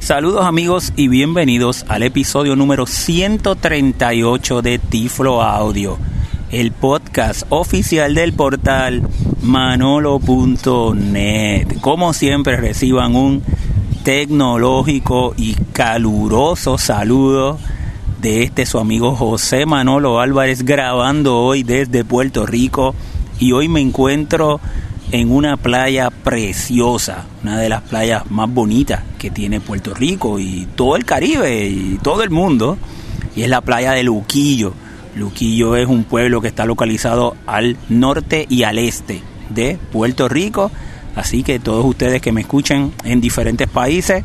Saludos amigos y bienvenidos al episodio número 138 de Tiflo Audio, el podcast oficial del portal manolo.net. Como siempre reciban un tecnológico y caluroso saludo de este su amigo José Manolo Álvarez grabando hoy desde Puerto Rico y hoy me encuentro en una playa preciosa, una de las playas más bonitas que tiene Puerto Rico y todo el Caribe y todo el mundo, y es la playa de Luquillo. Luquillo es un pueblo que está localizado al norte y al este de Puerto Rico, así que todos ustedes que me escuchen en diferentes países,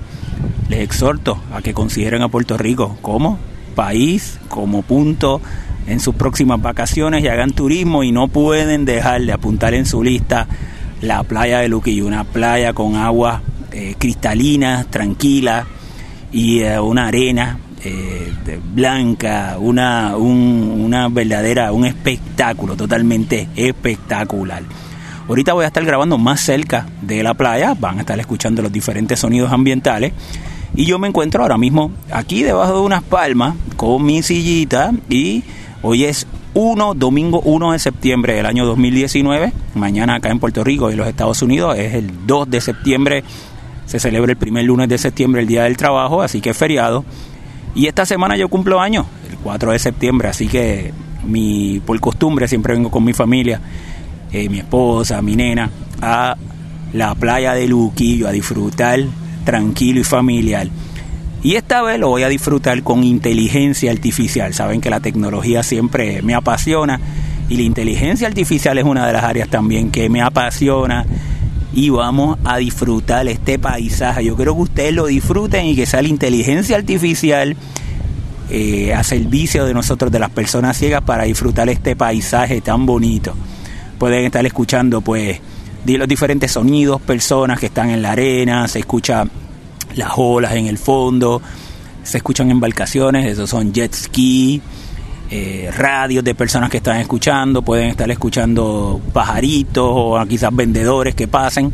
les exhorto a que consideren a Puerto Rico como país, como punto en sus próximas vacaciones y hagan turismo y no pueden dejar de apuntar en su lista la playa de Luquillo, una playa con agua eh, cristalina, tranquila y eh, una arena eh, blanca, una, una verdadera, un espectáculo totalmente espectacular. Ahorita voy a estar grabando más cerca de la playa, van a estar escuchando los diferentes sonidos ambientales. Y yo me encuentro ahora mismo aquí debajo de unas palmas con mi sillita y hoy es 1, domingo 1 de septiembre del año 2019. Mañana acá en Puerto Rico y los Estados Unidos es el 2 de septiembre. Se celebra el primer lunes de septiembre, el Día del Trabajo, así que es feriado. Y esta semana yo cumplo años, el 4 de septiembre, así que mi, por costumbre siempre vengo con mi familia, eh, mi esposa, mi nena, a la playa de Luquillo a disfrutar tranquilo y familiar. Y esta vez lo voy a disfrutar con inteligencia artificial. Saben que la tecnología siempre me apasiona y la inteligencia artificial es una de las áreas también que me apasiona y vamos a disfrutar este paisaje. Yo quiero que ustedes lo disfruten y que sea la inteligencia artificial eh, a servicio de nosotros, de las personas ciegas, para disfrutar este paisaje tan bonito. Pueden estar escuchando pues los diferentes sonidos, personas que están en la arena, se escucha las olas en el fondo, se escuchan embarcaciones, esos son jet ski, eh, radios de personas que están escuchando, pueden estar escuchando pajaritos o quizás vendedores que pasen.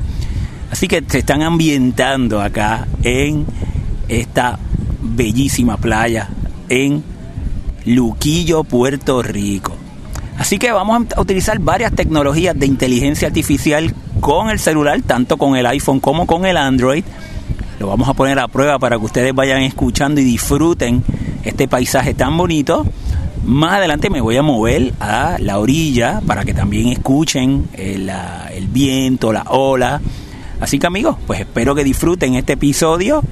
Así que se están ambientando acá en esta bellísima playa en Luquillo, Puerto Rico. Así que vamos a utilizar varias tecnologías de inteligencia artificial con el celular, tanto con el iPhone como con el Android lo vamos a poner a prueba para que ustedes vayan escuchando y disfruten este paisaje tan bonito. Más adelante me voy a mover a la orilla para que también escuchen el, el viento, la ola. Así que amigos, pues espero que disfruten este episodio,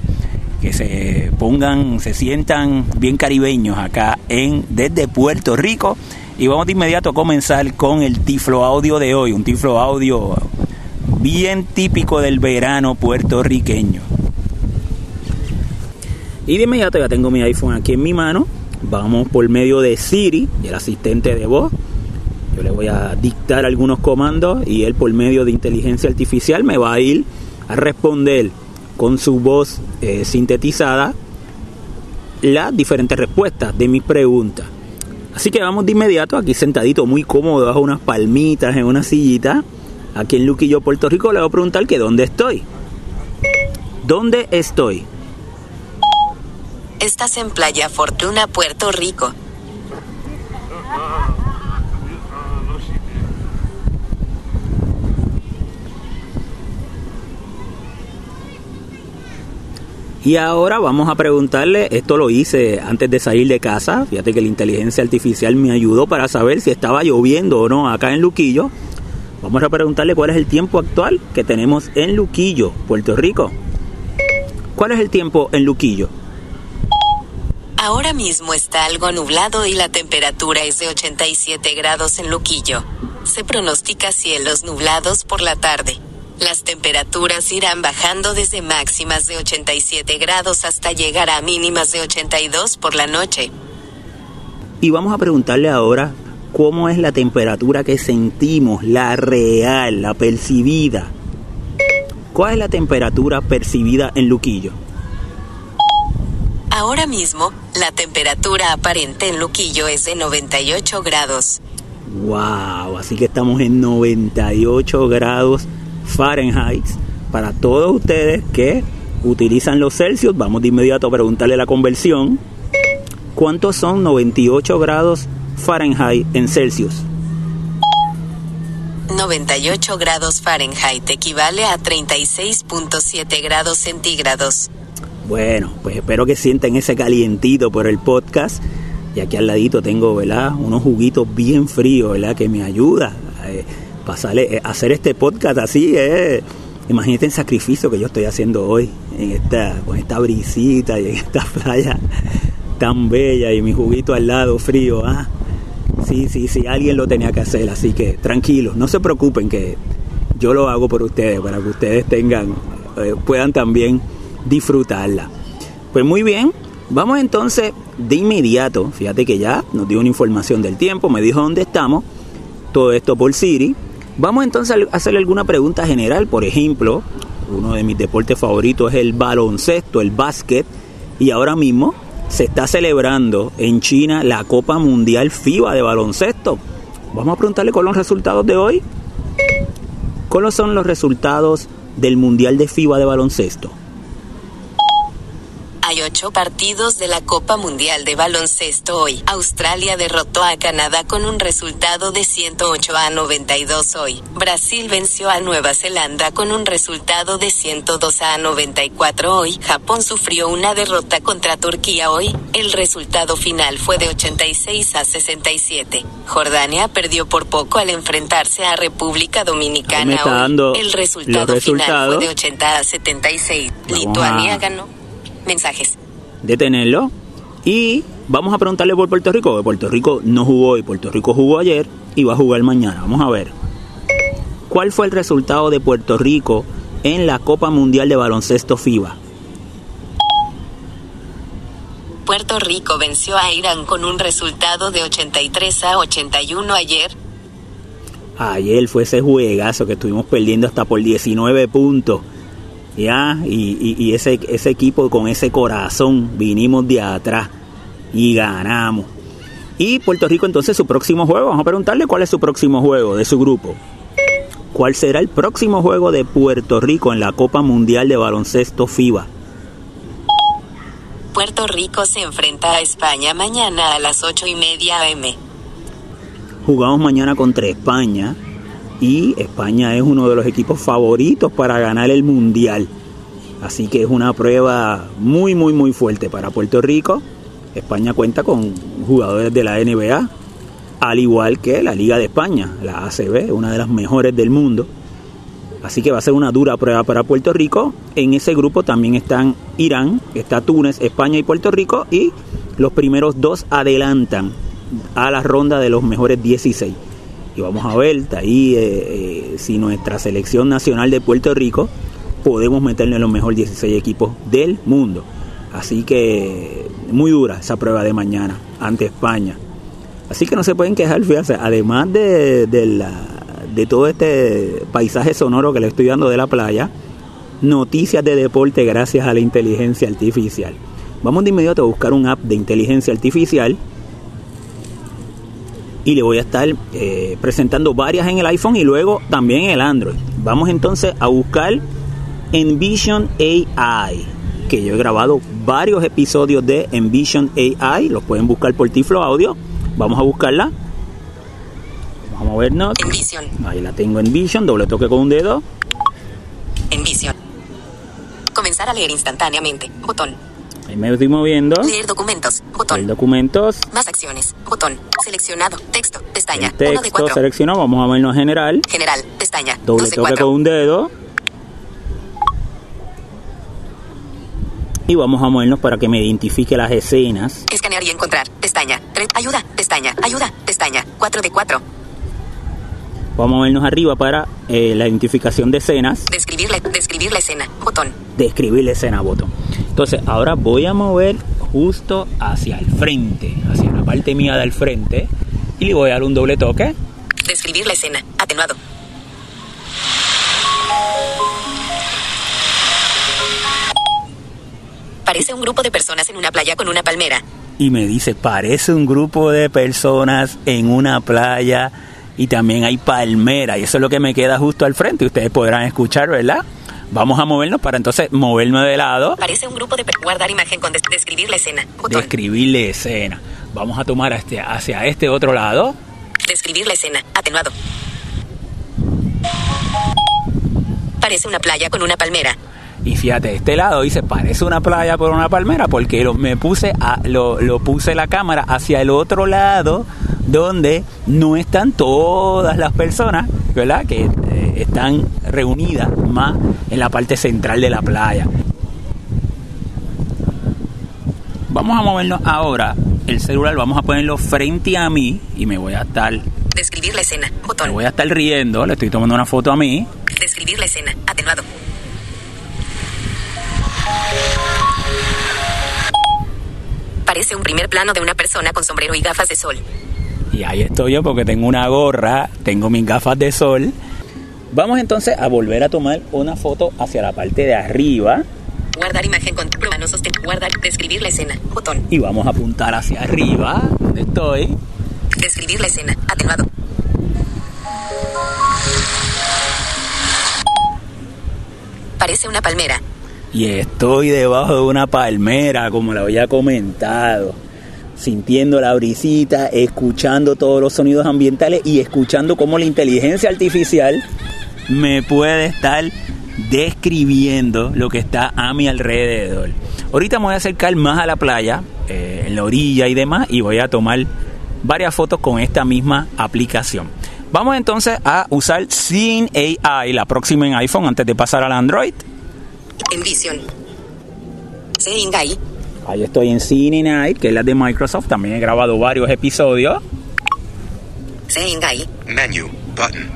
que se pongan, se sientan bien caribeños acá en desde Puerto Rico. Y vamos de inmediato a comenzar con el Tiflo Audio de hoy, un Tiflo Audio bien típico del verano puertorriqueño. Y de inmediato ya tengo mi iPhone aquí en mi mano. Vamos por medio de Siri, el asistente de voz. Yo le voy a dictar algunos comandos y él por medio de inteligencia artificial me va a ir a responder con su voz eh, sintetizada las diferentes respuestas de mis preguntas. Así que vamos de inmediato, aquí sentadito muy cómodo bajo unas palmitas en una sillita, aquí en Luquillo, Puerto Rico, le voy a preguntar que dónde estoy. ¿Dónde estoy? Estás en Playa Fortuna, Puerto Rico. Y ahora vamos a preguntarle, esto lo hice antes de salir de casa, fíjate que la inteligencia artificial me ayudó para saber si estaba lloviendo o no acá en Luquillo. Vamos a preguntarle cuál es el tiempo actual que tenemos en Luquillo, Puerto Rico. ¿Cuál es el tiempo en Luquillo? Ahora mismo está algo nublado y la temperatura es de 87 grados en Luquillo. Se pronostica cielos nublados por la tarde. Las temperaturas irán bajando desde máximas de 87 grados hasta llegar a mínimas de 82 por la noche. Y vamos a preguntarle ahora cómo es la temperatura que sentimos, la real, la percibida. ¿Cuál es la temperatura percibida en Luquillo? Ahora mismo, la temperatura aparente en Luquillo es de 98 grados. ¡Wow! Así que estamos en 98 grados Fahrenheit para todos ustedes que utilizan los Celsius, vamos de inmediato a preguntarle la conversión. ¿Cuántos son 98 grados Fahrenheit en Celsius? 98 grados Fahrenheit equivale a 36.7 grados centígrados. Bueno, pues espero que sientan ese calientito por el podcast. Y aquí al ladito tengo, ¿verdad? Unos juguitos bien fríos, ¿verdad? Que me ayuda a eh, pasarle, eh, hacer este podcast así, ¿eh? Imagínate el sacrificio que yo estoy haciendo hoy en esta, con esta brisita y en esta playa tan bella y mi juguito al lado frío, ¿ah? Sí, sí, sí, alguien lo tenía que hacer, así que tranquilos, no se preocupen que yo lo hago por ustedes, para que ustedes tengan, eh, puedan también disfrutarla. Pues muy bien, vamos entonces de inmediato, fíjate que ya nos dio una información del tiempo, me dijo dónde estamos, todo esto por Siri. Vamos entonces a hacerle alguna pregunta general, por ejemplo, uno de mis deportes favoritos es el baloncesto, el básquet, y ahora mismo se está celebrando en China la Copa Mundial FIBA de baloncesto. Vamos a preguntarle con los resultados de hoy. ¿Cuáles son los resultados del Mundial de FIBA de baloncesto? Hay ocho partidos de la Copa Mundial de Baloncesto hoy. Australia derrotó a Canadá con un resultado de 108 a 92 hoy. Brasil venció a Nueva Zelanda con un resultado de 102 a 94 hoy. Japón sufrió una derrota contra Turquía hoy. El resultado final fue de 86 a 67. Jordania perdió por poco al enfrentarse a República Dominicana hoy. El resultado final fue de 80 a 76. Lituania ganó mensajes. Detenerlo. Y vamos a preguntarle por Puerto Rico. Puerto Rico no jugó hoy, Puerto Rico jugó ayer y va a jugar mañana. Vamos a ver. ¿Cuál fue el resultado de Puerto Rico en la Copa Mundial de Baloncesto FIBA? Puerto Rico venció a Irán con un resultado de 83 a 81 ayer. Ayer fue ese juegazo que estuvimos perdiendo hasta por 19 puntos. ¿Ya? Y, ese, ese equipo con ese corazón vinimos de atrás y ganamos. Y Puerto Rico entonces su próximo juego, vamos a preguntarle cuál es su próximo juego de su grupo. ¿Cuál será el próximo juego de Puerto Rico en la Copa Mundial de Baloncesto FIBA? Puerto Rico se enfrenta a España mañana a las 8 y media am. Jugamos mañana contra España y España es uno de los equipos favoritos para ganar el Mundial. Así que es una prueba muy, muy, muy fuerte para Puerto Rico. España cuenta con jugadores de la NBA, al igual que la Liga de España, la ACB, una de las mejores del mundo. Así que va a ser una dura prueba para Puerto Rico. En ese grupo también están Irán, está Túnez, España y Puerto Rico. Y los primeros dos adelantan a la ronda de los mejores 16 y vamos a ver ahí eh, eh, si nuestra selección nacional de Puerto Rico podemos meterle en los mejores 16 equipos del mundo. Así que muy dura esa prueba de mañana ante España. Así que no se pueden quejar, fíjense, además de, de todo este paisaje sonoro que le estoy dando de la playa, noticias de deporte gracias a la inteligencia artificial. Vamos de inmediato a buscar un app de inteligencia artificial y le voy a estar eh, presentando varias en el iPhone y luego también en el Android. Vamos entonces a buscar Envision AI, que yo he grabado varios episodios de Envision AI, los pueden buscar por Tiflo Audio. Vamos a buscarla. Vamos a movernos. Envision. Ahí la tengo en Vision, doble toque con un dedo. Envision. Comenzar a leer instantáneamente. Botón. Ahí me estoy moviendo. Leer documentos. Botón. Leer documentos. Más acciones. Botón. Seleccionado. Texto. Pestaña. El texto de cuatro. seleccionado. Vamos a verlo general. General. Pestaña. Doble toque con un dedo. Y vamos a movernos para que me identifique las escenas. Escanear y encontrar. Pestaña. Ayuda. Pestaña. Ayuda. Pestaña. 4 de 4. Vamos a vernos arriba para eh, la identificación de escenas. Describir la, describir la escena. Botón. Describir la escena. Botón. Entonces, ahora voy a mover justo hacia el frente, hacia la parte mía del frente, y le voy a dar un doble toque. Describir la escena, atenuado. Parece un grupo de personas en una playa con una palmera. Y me dice, parece un grupo de personas en una playa y también hay palmera. Y eso es lo que me queda justo al frente. Ustedes podrán escuchar, ¿verdad? Vamos a movernos para entonces moverme de lado. Aparece un grupo de guardar imagen con des- describir la escena. Botón. Describir la escena. Vamos a tomar este, hacia este otro lado. Describir la escena. Atenuado. Parece una playa con una palmera. Y fíjate, este lado dice, parece una playa por una palmera, porque lo, me puse a, lo, lo puse la cámara hacia el otro lado, donde no están todas las personas, ¿verdad? Que eh, están reunidas más en la parte central de la playa. Vamos a movernos ahora. El celular vamos a ponerlo frente a mí y me voy a estar, me Describir la escena. Botón. voy a estar riendo. Le estoy tomando una foto a mí. Describir la escena. Atenuado. Parece un primer plano de una persona con sombrero y gafas de sol. Y ahí estoy yo porque tengo una gorra, tengo mis gafas de sol. Vamos entonces a volver a tomar una foto hacia la parte de arriba Guardar imagen con mano sostén. Guardar. Describir la escena. Botón. y vamos a apuntar hacia arriba, donde estoy. Describir la escena. Atenuado. Parece una palmera. Y estoy debajo de una palmera, como lo había comentado. Sintiendo la brisita, escuchando todos los sonidos ambientales y escuchando cómo la inteligencia artificial me puede estar describiendo lo que está a mi alrededor. Ahorita me voy a acercar más a la playa, eh, en la orilla y demás, y voy a tomar varias fotos con esta misma aplicación. Vamos entonces a usar Seeing AI, la próxima en iPhone, antes de pasar al Android. Envision. Seeing Eye. Ahí estoy en Cine Night, que es la de Microsoft. También he grabado varios episodios. Menu. Button.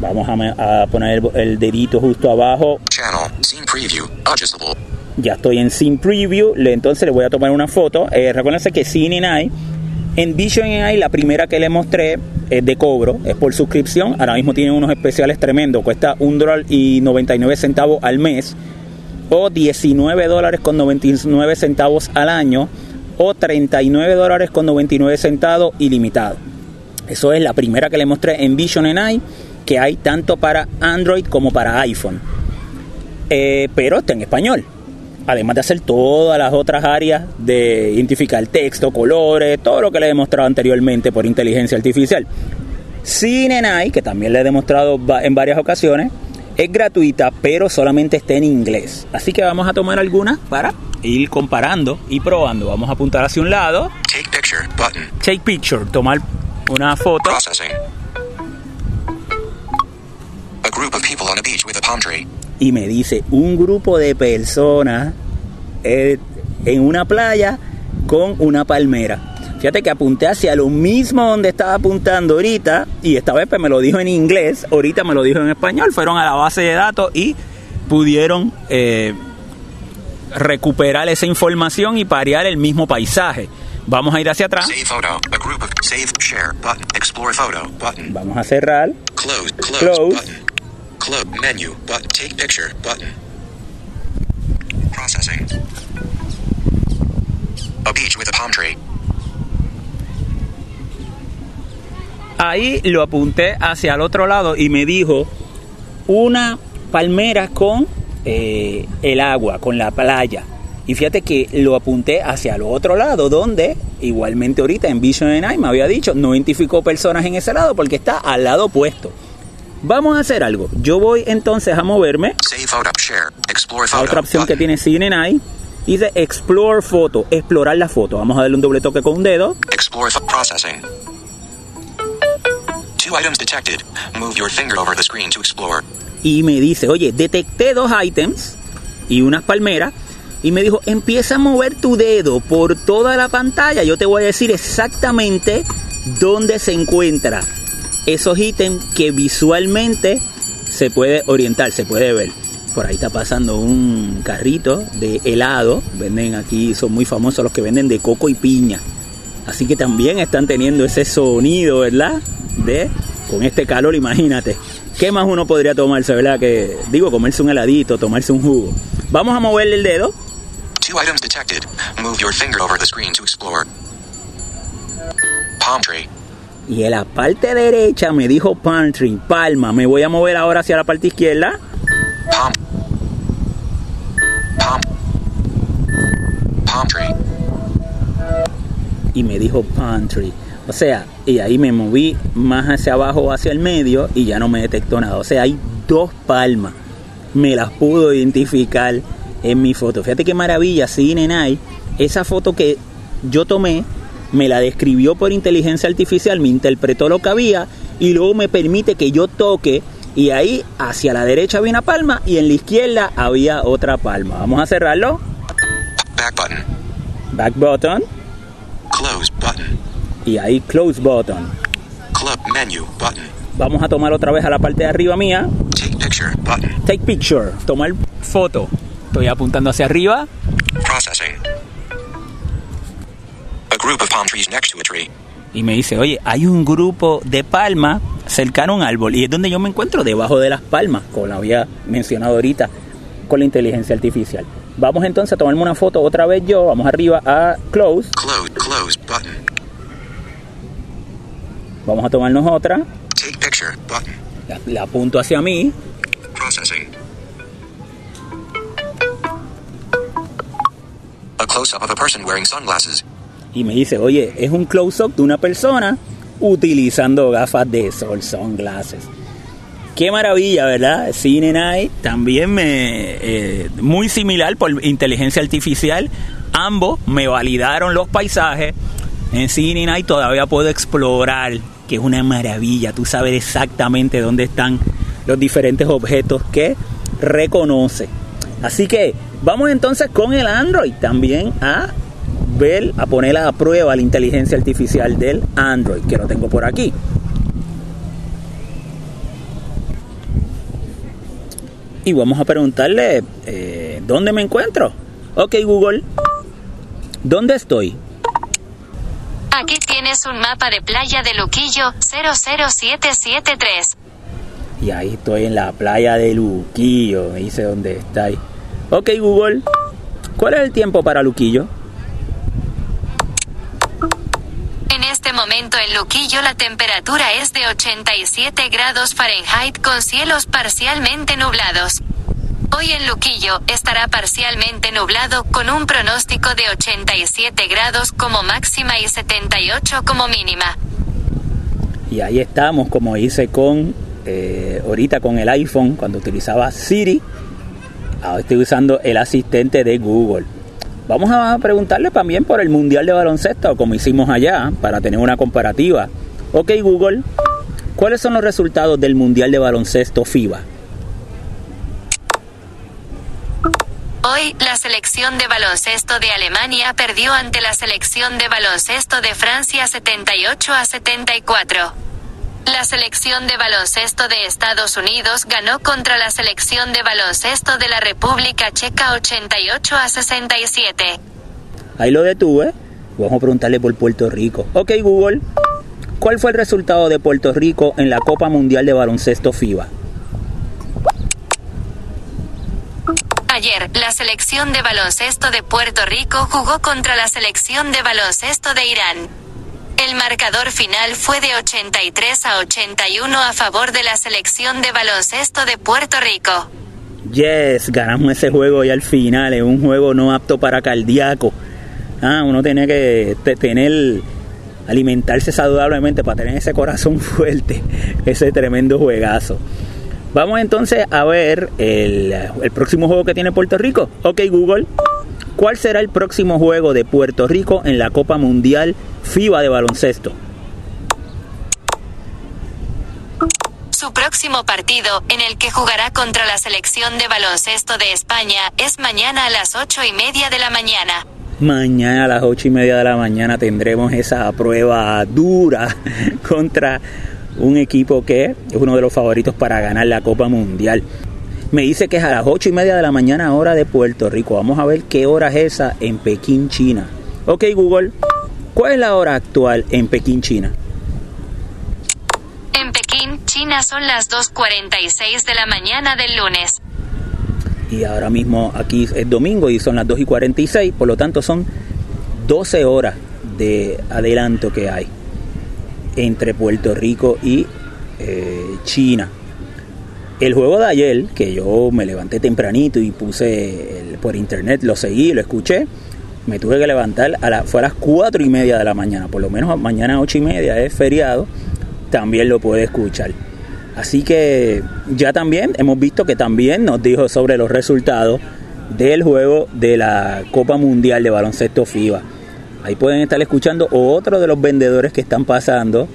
Vamos a, poner el, el dedito justo abajo. Channel. Scene preview. Adjustable. Ya estoy en Scene Preview. Le, entonces le voy a tomar una foto. Eh, recuérdense que Cine Night, en Vision AI, la primera que le mostré es de cobro, es por suscripción. Ahora mismo tienen unos especiales tremendos. Cuesta un dólar y 99 centavos al mes. O 19 dólares con 99 centavos al año. O 39 dólares con 99 centavos ilimitado. Eso es la primera que le mostré en Vision AI, que hay tanto para Android como para iPhone. Eh, pero está en español. Además de hacer todas las otras áreas de identificar texto, colores, todo lo que le he demostrado anteriormente por inteligencia artificial. CineNI, que también le he demostrado en varias ocasiones, es gratuita, pero solamente está en inglés. Así que vamos a tomar algunas para ir comparando y probando. Vamos a apuntar hacia un lado. Take picture. Button. Take picture, tomar una foto. Processing. A group of people on a beach with a palm tree. y me dice un grupo de personas eh, en una playa con una palmera. Fíjate que apunté hacia lo mismo donde estaba apuntando ahorita y esta vez pues, me lo dijo en inglés, ahorita me lo dijo en español, fueron a la base de datos y pudieron eh, recuperar esa información y parear el mismo paisaje. Vamos a ir hacia atrás, Save photo. A group of save share button. Explore photo button. vamos a cerrar, Close. Close, Close. button. Close menu button. Take picture button. Processing. A beach with a palm tree. Ahí lo apunté hacia el otro lado y me dijo una palmera con eh, el agua, con la playa. Y fíjate que lo apunté hacia el otro lado, donde igualmente ahorita en Vision AI me había dicho, no identificó personas en ese lado porque está al lado opuesto. Vamos a hacer algo. Yo voy entonces a moverme Save photo. Share. Explore a otra opción que tiene CineNI. Dice Explore Photo, explorar la foto. Vamos a darle un doble toque con un dedo. Explore processing. Two items detected. Move your finger over the screen to explore. y me dice, oye, detecté dos ítems y unas palmeras. Y me dijo, empieza a mover tu dedo por toda la pantalla. Yo te voy a decir exactamente dónde se encuentra esos ítems que visualmente se puede orientar, se puede ver. Por ahí está pasando un carrito de helado. Venden aquí, son muy famosos los que venden de coco y piña. Así que también están teniendo ese sonido, ¿verdad? de, con este calor, imagínate, ¿qué más uno podría tomarse, verdad? Que digo, comerse un heladito, tomarse un jugo. Vamos a moverle el dedo. Two items detected. Move your finger over the screen to explore. Palm tree. Y en la parte derecha me dijo palm tree, palma. Me voy a mover ahora hacia la parte izquierda. Palm. Palm. Palm tree. Y me dijo palm tree. O sea, y ahí me moví más hacia abajo, hacia el medio, y ya no me detectó nada. O sea, hay dos palmas. Me las pudo identificar en mi foto. Fíjate qué maravilla, sí, Nenai. Esa foto que yo tomé, me la describió por inteligencia artificial, me interpretó lo que había, y luego me permite que yo toque. Y ahí hacia la derecha había una palma y en la izquierda había otra palma. Vamos a cerrarlo. Back button. Back button. Close. Y ahí close button. Club menu button. Vamos a tomar otra vez a la parte de arriba mía. Take picture button. Take picture. Tomar foto. Estoy apuntando hacia arriba. Processing. A group of palm trees next to a tree. Y me dice, oye, hay un grupo de palmas cercano a un árbol. Y es donde yo me encuentro, debajo de las palmas, como lo había mencionado ahorita, con la inteligencia artificial. Vamos entonces a tomarme una foto otra vez yo. Vamos arriba a close. Close close button. Vamos a tomarnos otra. Take picture button. La, la apunto hacia mí. Processing. A close up of a person wearing sunglasses. y me dice, oye, es un close-up de una persona utilizando gafas de sol, sunglasses. Qué maravilla, ¿verdad? Cine Night también me eh, muy similar por inteligencia artificial. Ambos me validaron los paisajes. En Cine Night todavía puedo explorar, que es una maravilla. Tú sabes exactamente dónde están los diferentes objetos que reconoce. Así que vamos entonces con el Android también a ver, a poner a prueba la inteligencia artificial del Android, que lo tengo por aquí. Y vamos a preguntarle, eh, ¿dónde me encuentro? Ok Google, ¿dónde estoy? Aquí tienes un mapa de playa de Luquillo 00773. Y ahí estoy en la playa de Luquillo, me dice dónde está ahí. Ok Google, ¿cuál es el tiempo para Luquillo? En este momento en Luquillo la temperatura es de 87 grados Fahrenheit con cielos parcialmente nublados. Hoy en Luquillo estará parcialmente nublado con un pronóstico de 87 grados como máxima y 78 como mínima. Y ahí estamos, como hice con eh, ahorita con el iPhone, cuando utilizaba Siri. Ahora estoy usando el asistente de Google. Vamos a preguntarle también por el Mundial de Baloncesto, como hicimos allá, para tener una comparativa. Ok, Google, ¿cuáles son los resultados del Mundial de Baloncesto FIBA? Hoy, la selección de baloncesto de Alemania perdió ante la selección de baloncesto de Francia 78 a 74. La selección de baloncesto de Estados Unidos ganó contra la selección de baloncesto de la República Checa 88 a 67. Ahí lo detuve. Vamos a preguntarle por Puerto Rico. Ok, Google, ¿cuál fue el resultado de Puerto Rico en la Copa Mundial de Baloncesto FIBA? Ayer, la selección de baloncesto de Puerto Rico jugó contra la selección de baloncesto de Irán. El marcador final fue de 83 a 81 a favor de la selección de baloncesto de Puerto Rico. Yes, ganamos ese juego y al final es un juego no apto para cardíaco. Ah, uno tiene que te- tener alimentarse saludablemente para tener ese corazón fuerte, ese tremendo juegazo. Vamos entonces a ver el, el próximo juego que tiene Puerto Rico. Ok, Google. ¿Cuál será el próximo juego de Puerto Rico en la Copa Mundial FIBA de baloncesto? Su próximo partido, en el que jugará contra la selección de baloncesto de España, es mañana a las 8 y media de la mañana. Mañana a las ocho y media de la mañana tendremos esa prueba dura contra un equipo que es uno de los favoritos para ganar la Copa Mundial. Me dice que es a las ocho y media de la mañana hora de Puerto Rico. Vamos a ver qué hora es esa en Pekín, China. Ok Google, ¿cuál es la hora actual en Pekín, China? En Pekín, China son las 2.46 de la mañana del lunes. Y ahora mismo aquí es domingo y son las 2 y 46, por lo tanto son 12 horas de adelanto que hay entre Puerto Rico y eh, China. El juego de ayer, que yo me levanté tempranito y puse por internet, lo seguí, lo escuché, me tuve que levantar a la, fue a las 4 y media de la mañana, por lo menos mañana a 8 y media es feriado, también lo puede escuchar. Así que ya también hemos visto que también nos dijo sobre los resultados del juego de la Copa Mundial de Baloncesto FIBA. Ahí pueden estar escuchando otro de los vendedores que están pasando.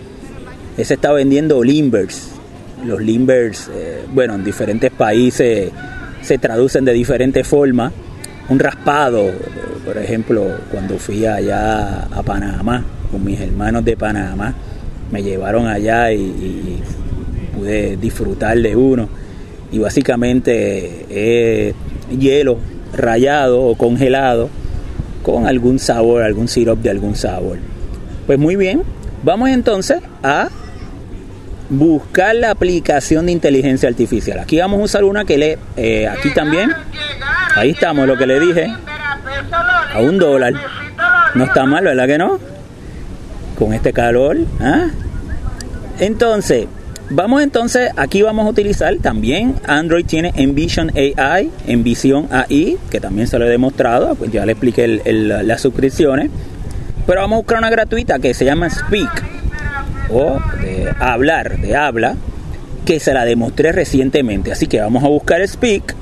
Ese está vendiendo Limbers. Los Limbers, eh, bueno, en diferentes países se traducen de diferentes formas. Un raspado, por ejemplo, cuando fui allá a Panamá con mis hermanos de Panamá, me llevaron allá y, pude disfrutar de uno. Y básicamente es hielo rayado o congelado con algún sabor, algún sirope de algún sabor. Pues muy bien, vamos entonces a buscar la aplicación de inteligencia artificial. Aquí vamos a usar una que le, eh, aquí también, ahí estamos, lo que le dije, a un dólar. No está mal, ¿verdad que no? Con este calor. ¿ah? Entonces, vamos entonces, aquí vamos a utilizar también, Android tiene Envision AI, Envision AI, que también se lo he demostrado, pues ya le expliqué las suscripciones. Pero vamos a buscar una gratuita que se llama Speak, o de hablar, de habla, que se la demostré recientemente. Así que vamos a buscar Speak.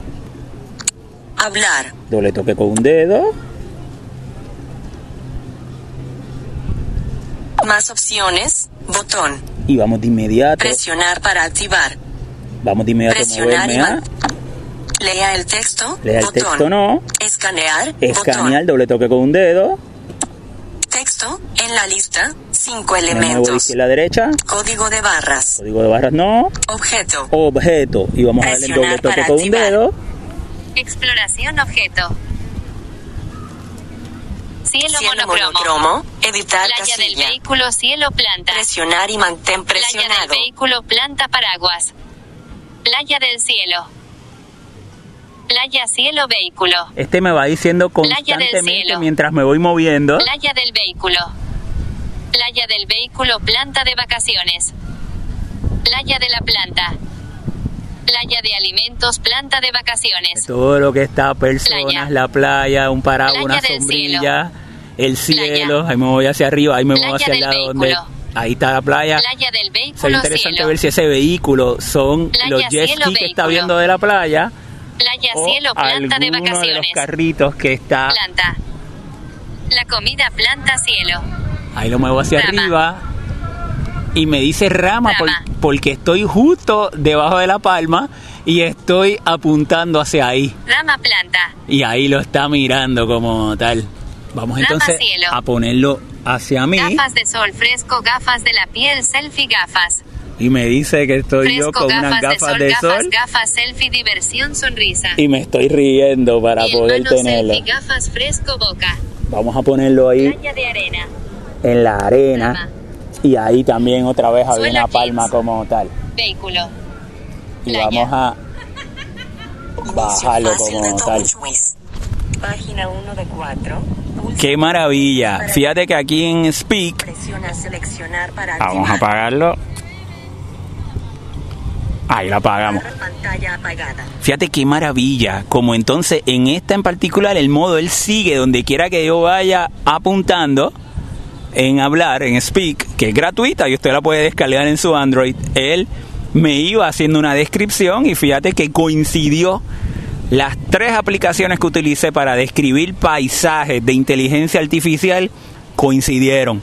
Hablar. Doble toque con un dedo. Más opciones, botón. Y vamos de inmediato. Presionar para activar. Vamos de inmediato Presionar y moverme a Lea el texto. Lea el botón. texto no. Escanear. escanear, Botón. doble toque con un dedo. Texto en la lista. Cinco de elementos. izquierda a derecha. Código de barras. Código de barras no. Objeto. Objeto. Y vamos a darle el doble Presionar toque con un dedo. Exploración objeto. Cielo, Cielo monocromo. monocromo. Editar Playa del casilla. vehículo cielo planta. Presionar y mantén Playa del presionado. vehículo planta paraguas. Playa del cielo. Playa cielo vehículo. Este me va diciendo Playa del constantemente cielo. mientras me voy moviendo. Playa del vehículo. Playa del vehículo planta de vacaciones. Playa de la planta. Playa de alimentos planta de vacaciones. Todo lo que está, personas, Playa. la playa, un paraguas, Playa una del sombrilla, el cielo. Playa. Ahí me voy hacia arriba, ahí me Playa voy hacia el lado donde. Ahí está la playa. Playa del Sería vehículo interesante cielo. ver si ese vehículo son Playa, los jet ski que está viendo de la playa Playa o cielo planta de alguno de los vacaciones. carritos que está. Planta. La comida planta cielo. Ahí lo muevo hacia Rama. arriba y me dice rama, por- Rama. porque estoy justo debajo de la palma y estoy apuntando hacia ahí. Rama planta. Y ahí lo está mirando como tal. Vamos entonces cielo. a ponerlo hacia mí Gafas de sol fresco, gafas de la piel, selfie, gafas. y me dice que estoy yo Fresco, con gafas unas de gafas sol, de gafas, sol gafas, selfie, diversión, sonrisa. y me estoy riendo para y poder tenerlo. selfie, gafas, fresco, boca. Vamos a ponerlo ahí Playa de arena. en la arena Rama. y ahí también otra vez había una palma como tal. Vehículo. Y Playa. vamos a bajarlo de como tal. Página 1 de 4. Qué maravilla. Fíjate que aquí en Speak para vamos a apagarlo. Ahí la apagamos. Fíjate qué maravilla. Como entonces en esta en particular el modo él sigue donde quiera que yo vaya apuntando en hablar, en speak, que es gratuita y usted la puede descargar en su Android. Él me iba haciendo una descripción y fíjate que coincidió las tres aplicaciones que utilicé para describir paisajes de inteligencia artificial coincidieron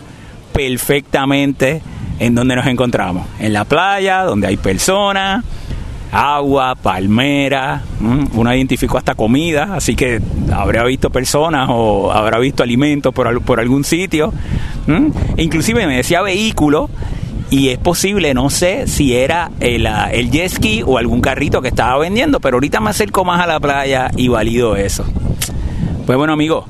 perfectamente en donde nos encontramos. En la playa, donde hay personas, agua, palmera, uno identificó hasta comida, así que habrá visto personas o habrá visto alimentos por, por algún sitio. Inclusive me decía vehículo y es posible, no sé si era el, ah, el jet ski o algún carrito que estaba vendiendo, pero ahorita me acerco más a la playa y valido eso. Pues bueno amigos,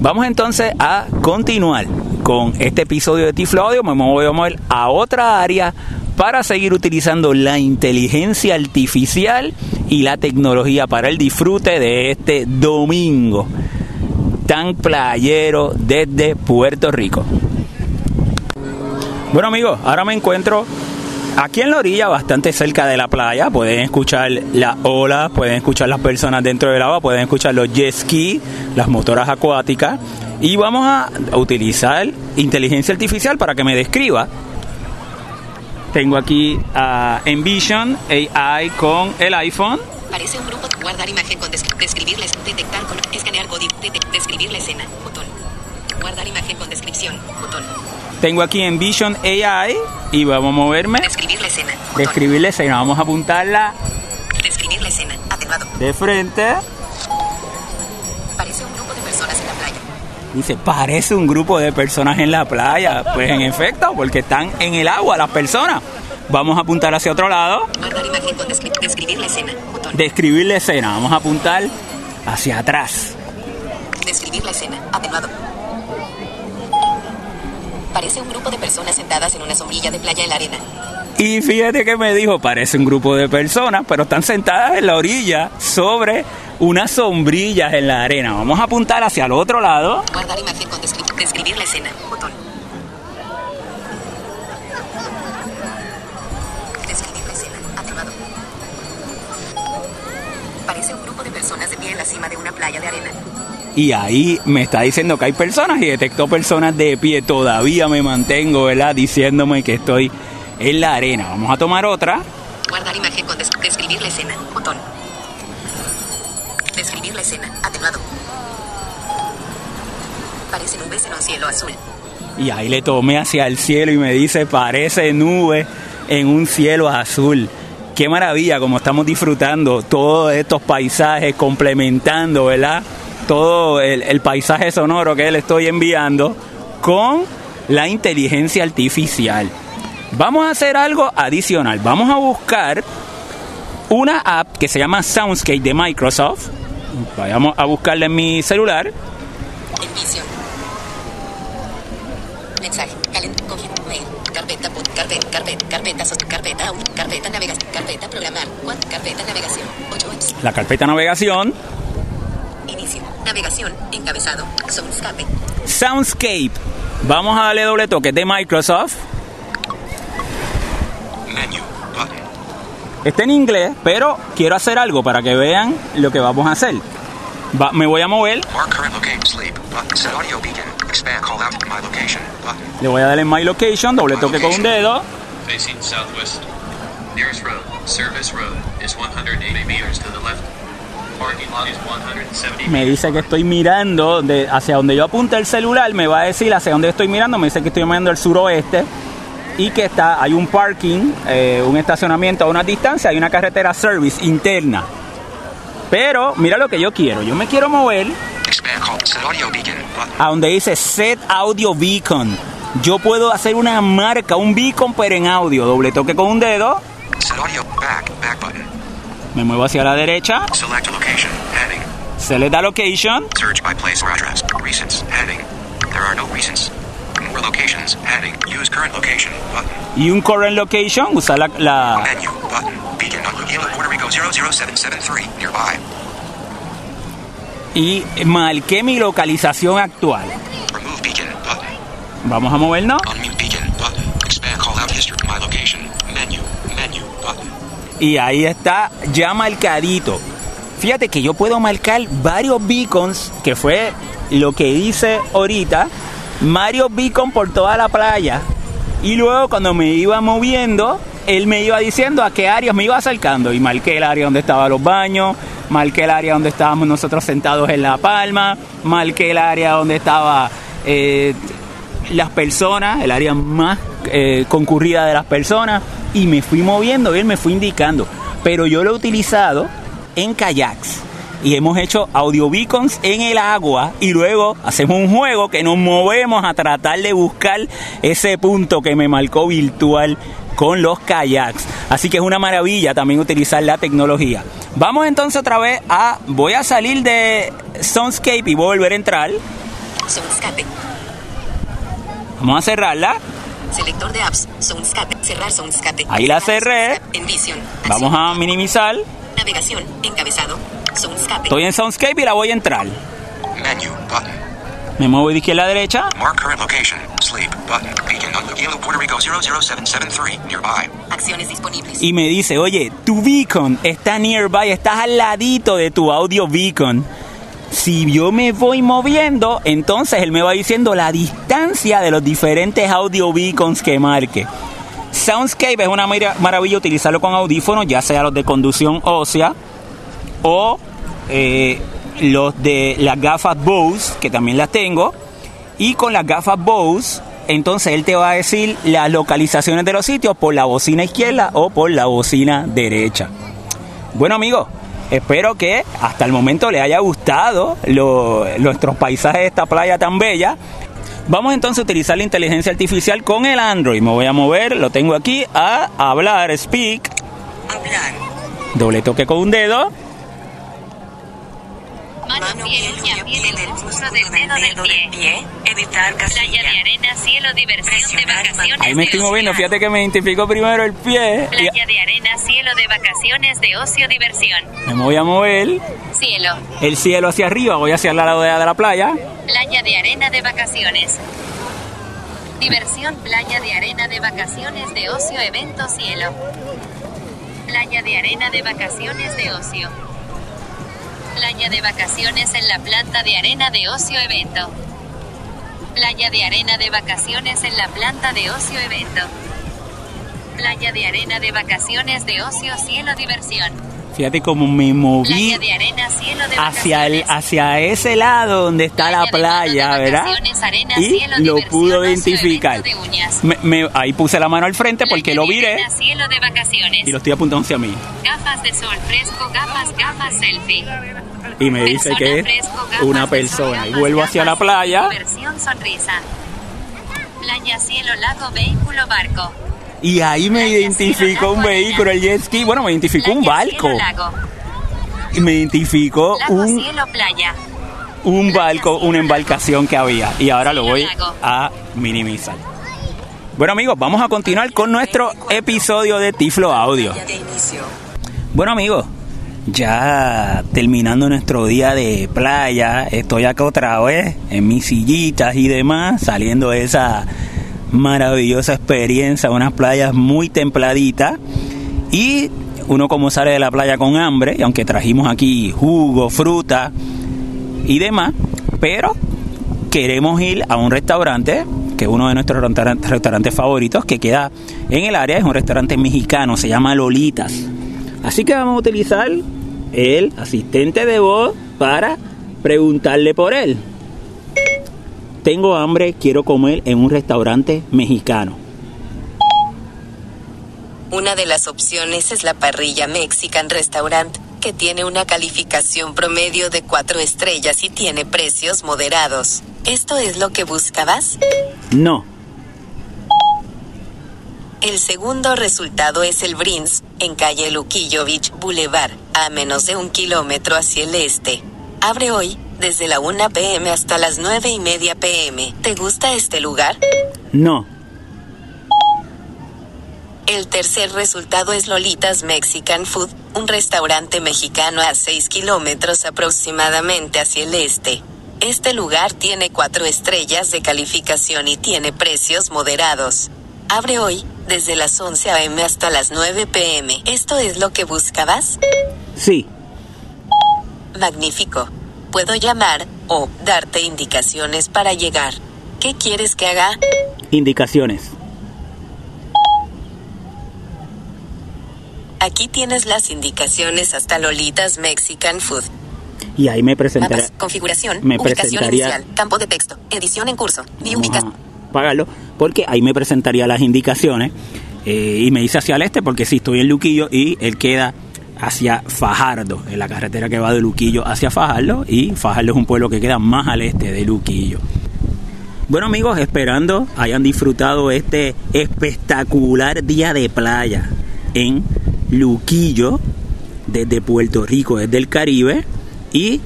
vamos entonces a continuar con este episodio de Tiflo Audio. Me voy a mover a otra área para seguir utilizando la inteligencia artificial y la tecnología para el disfrute de este domingo tan playero desde Puerto Rico. Bueno amigos, ahora me encuentro aquí en la orilla, bastante cerca de la playa, pueden escuchar las olas, pueden escuchar las personas dentro del agua, pueden escuchar los jet ski, las motoras acuáticas. Y vamos a utilizar inteligencia artificial para que me describa. Tengo aquí a Envision AI con el iPhone. Parece un grupo. Guardar imagen con des- describir la es- detectar con escanear código. Describir la escena. Botón. Guardar imagen con descripción. Botón. Tengo aquí Envision AI y vamos a moverme. Describir la escena. Botón. Describir la escena. Vamos a apuntarla Describir la escena. Atenuado. de frente. Parece un grupo de personas en la playa. Dice, parece un grupo de personas en la playa. Pues en efecto, porque están en el agua las personas. Vamos a apuntar hacia otro lado. Guardar imagen con descri- describir la escena. Botón. Describir la escena. Vamos a apuntar hacia atrás. Describir la escena. Atenuado. Parece un grupo de personas sentadas en una sombrilla de playa en la arena. Y fíjate que me dijo, parece un grupo de personas, pero están sentadas en la orilla sobre unas sombrillas en la arena. Vamos a apuntar hacia el otro lado. Guardar imagen con descri- describir la escena. Botón. Describir la escena. Atenuado. Parece un grupo de personas de pie en la cima de una playa de arena. Y ahí me está diciendo que hay personas y detectó personas de pie. Todavía me mantengo, ¿verdad? Diciéndome que estoy en la arena. Vamos a tomar otra. Guardar imagen con des- describir la escena. Botón. Describir la escena. Atenuado. Parece nubes en un cielo azul. Y ahí le tomé hacia el cielo y me dice, parece nube en un cielo azul. Qué maravilla como estamos disfrutando todos estos paisajes, complementando, ¿verdad? Todo el, el paisaje sonoro que le estoy enviando con la inteligencia artificial. Vamos a hacer algo adicional. Vamos a buscar una app que se llama Soundscape de Microsoft. Vayamos a buscarla en mi celular. Envision. Mensaje. Config. Mail. Carpeta. Carpeta. Carpeta. Carpeta. Carpeta. Navegación. Carpeta. Programar. Carpeta. Navegación. 8 apps. La carpeta navegación. Navegación. Encabezado. Soundscape. Soundscape. Vamos a darle doble toque de Microsoft. Menu. Button. Está en inglés, pero quiero hacer algo para que vean lo que vamos a hacer. Va- me voy a mover, le voy a dar en My Location, doble toque con un dedo. Facing southwest. Nearest road, Service Road, is 180 meters to the left. Me dice que estoy mirando de, hacia donde yo apunte el celular, me va a decir hacia dónde estoy mirando, me dice que estoy mirando al suroeste y que está, hay un parking, eh, un estacionamiento a una distancia, hay una carretera service interna. Pero mira lo que yo quiero, yo me quiero mover a donde dice Set Audio Beacon. Yo puedo hacer una marca, un beacon, pero en audio. Doble toque con un dedo. Set audio. Back. Back button. Me muevo hacia la derecha. Select location. Heading. Select the location. Search by place or address. Recents. Heading. There are no recents. More locations. Heading. Use current location. Button. Y un current location. Usar la, la- Menu. Button. Beacon Puerto Rico 00773. Nearby. Y marqué mi localización actual. Remove beacon. Button. Vamos a movernos. Unmute beacon. Button. Expand call out history. My location. Y ahí está ya marcadito. Fíjate que yo puedo marcar varios beacons, que fue lo que hice ahorita. Varios beacons por toda la playa. Y luego cuando me iba moviendo, él me iba diciendo a qué áreas me iba acercando. Y marqué el área donde estaban los baños, marqué el área donde estábamos nosotros sentados en la palma, marqué el área donde estaba eh, las personas, el área más eh, concurrida de las personas, y me fui moviendo y él me fue indicando. Pero yo lo he utilizado en kayaks y hemos hecho audio beacons en el agua y luego hacemos un juego que nos movemos a tratar de buscar ese punto que me marcó virtual con los kayaks. Así que es una maravilla también utilizar la tecnología. Vamos entonces otra vez a... Voy a salir de Soundscape y voy a volver a entrar. Soundscape. Vamos a cerrarla. Selector de apps. Soundscape. Cerrar Soundscape. Ahí la cerré. Envision. Vamos a minimizar. Navegación. Encabezado. Soundscape. Estoy en Soundscape y la voy a entrar. Menu. Button. Me muevo de izquierda a derecha. Mark current location. Sleep. Button. Beacon on Luquillo, Puerto Rico 00773. Nearby. Acciones disponibles. y me dice, oye, tu beacon está nearby, estás al ladito de tu audio beacon. Si yo me voy moviendo, entonces él me va diciendo la distancia de los diferentes audio beacons que marque. Soundscape es una mara- maravilla utilizarlo con audífonos, ya sea los de conducción ósea o eh, los de las gafas Bose, que también las tengo. Y con las gafas Bose, entonces él te va a decir las localizaciones de los sitios por la bocina izquierda o por la bocina derecha. Bueno amigos, espero que hasta el momento les haya gustado lo- nuestros paisajes de esta playa tan bella. Vamos entonces a utilizar la inteligencia artificial con el Android. Me voy a mover, lo tengo aquí, a hablar, speak, Hablar. doble toque con un dedo. Mano, piel, uña, piel, el uso del dedo del pie. Evitar Playa de arena, cielo, diversión de vacaciones. Ahí me de estoy ocio. moviendo, fíjate que me identificó primero el pie. y- Playa de arena, cielo de vacaciones de ocio, diversión. Me voy a mover Cielo. el cielo hacia arriba, voy hacia el lado de de la playa. Playa de arena de vacaciones. Diversión, playa de arena de vacaciones de ocio, evento, cielo. Playa de arena de vacaciones de ocio. Playa de vacaciones en la planta de arena de ocio, evento. Playa de arena de vacaciones en la planta de ocio, evento. Playa de arena de vacaciones de ocio, cielo, diversión. Fíjate cómo me moví de arena, cielo de hacia el hacia ese lado donde está la Playa de playa, de ¿verdad? arena, Y cielo, lo pudo identificar. Me- me- ahí puse la mano al frente porque Playa lo de viré cielo de vacaciones. y lo estoy apuntando hacia mí. Gafas de sol fresco, gafas, gafas selfie. Y me dice Persona que es fresco, gafas una de sol, persona. Y gafas, vuelvo hacia la gafas, playa Versión sonrisa. Playa, cielo, lago, vehículo, barco. Y ahí me identificó un vehículo, el jet ski. Bueno, me identificó un barco. cielo, lago. Y me identificó Lago, un, cielo, playa. un barco, una embarcación que había. Y ahora lo voy a minimizar. Bueno amigos, vamos a continuar con nuestro episodio de Tiflo Audio. Bueno amigos, ya terminando nuestro día de playa, estoy acá otra vez en mis sillitas y demás, saliendo de esa maravillosa experiencia, unas playas muy templaditas y uno como sale de la playa con hambre, y aunque trajimos aquí jugo, fruta y demás, pero queremos ir a un restaurante que es uno de nuestros restauran- restaurantes favoritos que queda en el área, es un restaurante mexicano, se llama Lolitas. Así que vamos a utilizar el asistente de voz para preguntarle por él. Tengo hambre, quiero comer en un restaurante mexicano. Una de las opciones es la parrilla Mexican Restaurant, que tiene una calificación promedio de 4 estrellas y tiene precios moderados. ¿Esto es lo que buscabas? No, El segundo resultado es el Brins, en calle Luquillo Beach Boulevard, a menos de un kilómetro hacia el este. Abre hoy, desde la 1 pm hasta las 9 y media pm. ¿Te gusta este lugar? no, El tercer resultado es Lolitas Mexican Food, un restaurante mexicano a 6 kilómetros aproximadamente hacia el este. Este lugar tiene 4 estrellas de calificación y tiene precios moderados. Abre hoy, desde las 11 am hasta las 9 pm. ¿Esto es lo que buscabas? sí, Magnífico. Puedo llamar, o darte indicaciones para llegar. ¿Qué quieres que haga? indicaciones. Aquí tienes las indicaciones hasta Lolitas Mexican Food. Y ahí me presentaré. Mapas, configuración, me ubicación presentaría- inicial, campo de texto, edición en curso, Vamos ubicación. a pagarlo porque ahí me presentaría las indicaciones eh, y me dice hacia el este porque si estoy en Luquillo y él queda hacia Fajardo, en la carretera que va de Luquillo hacia Fajardo y Fajardo es un pueblo que queda más al este de Luquillo. Bueno amigos, esperando hayan disfrutado este espectacular día de playa en Luquillo, desde Puerto Rico, desde el Caribe, y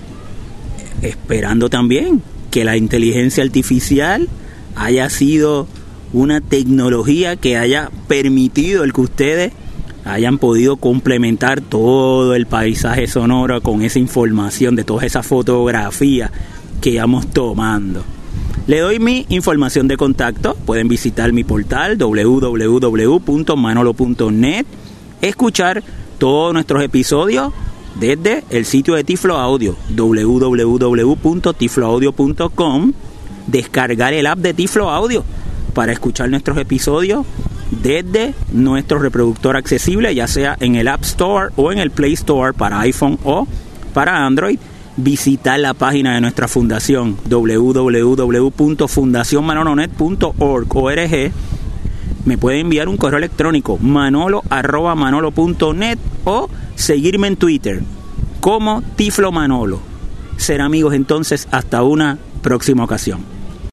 esperando también que la inteligencia artificial haya sido una tecnología que haya permitido el que ustedes hayan podido complementar todo el paisaje sonoro con esa información de todas esas fotografías que íbamos tomando. Le doy mi información de contacto. Pueden visitar mi portal www.manolo.net, escuchar todos nuestros episodios desde el sitio de Tiflo Audio, www.tifloaudio.com, descargar el app de Tiflo Audio para escuchar nuestros episodios desde nuestro reproductor accesible, ya sea en el App Store o en el Play Store para iPhone o para Android visitar la página de nuestra fundación www.fundacionmanolonet.org me puede enviar un correo electrónico manolo manolo.net o seguirme en Twitter como Tiflo Manolo. Ser amigos entonces hasta una próxima ocasión.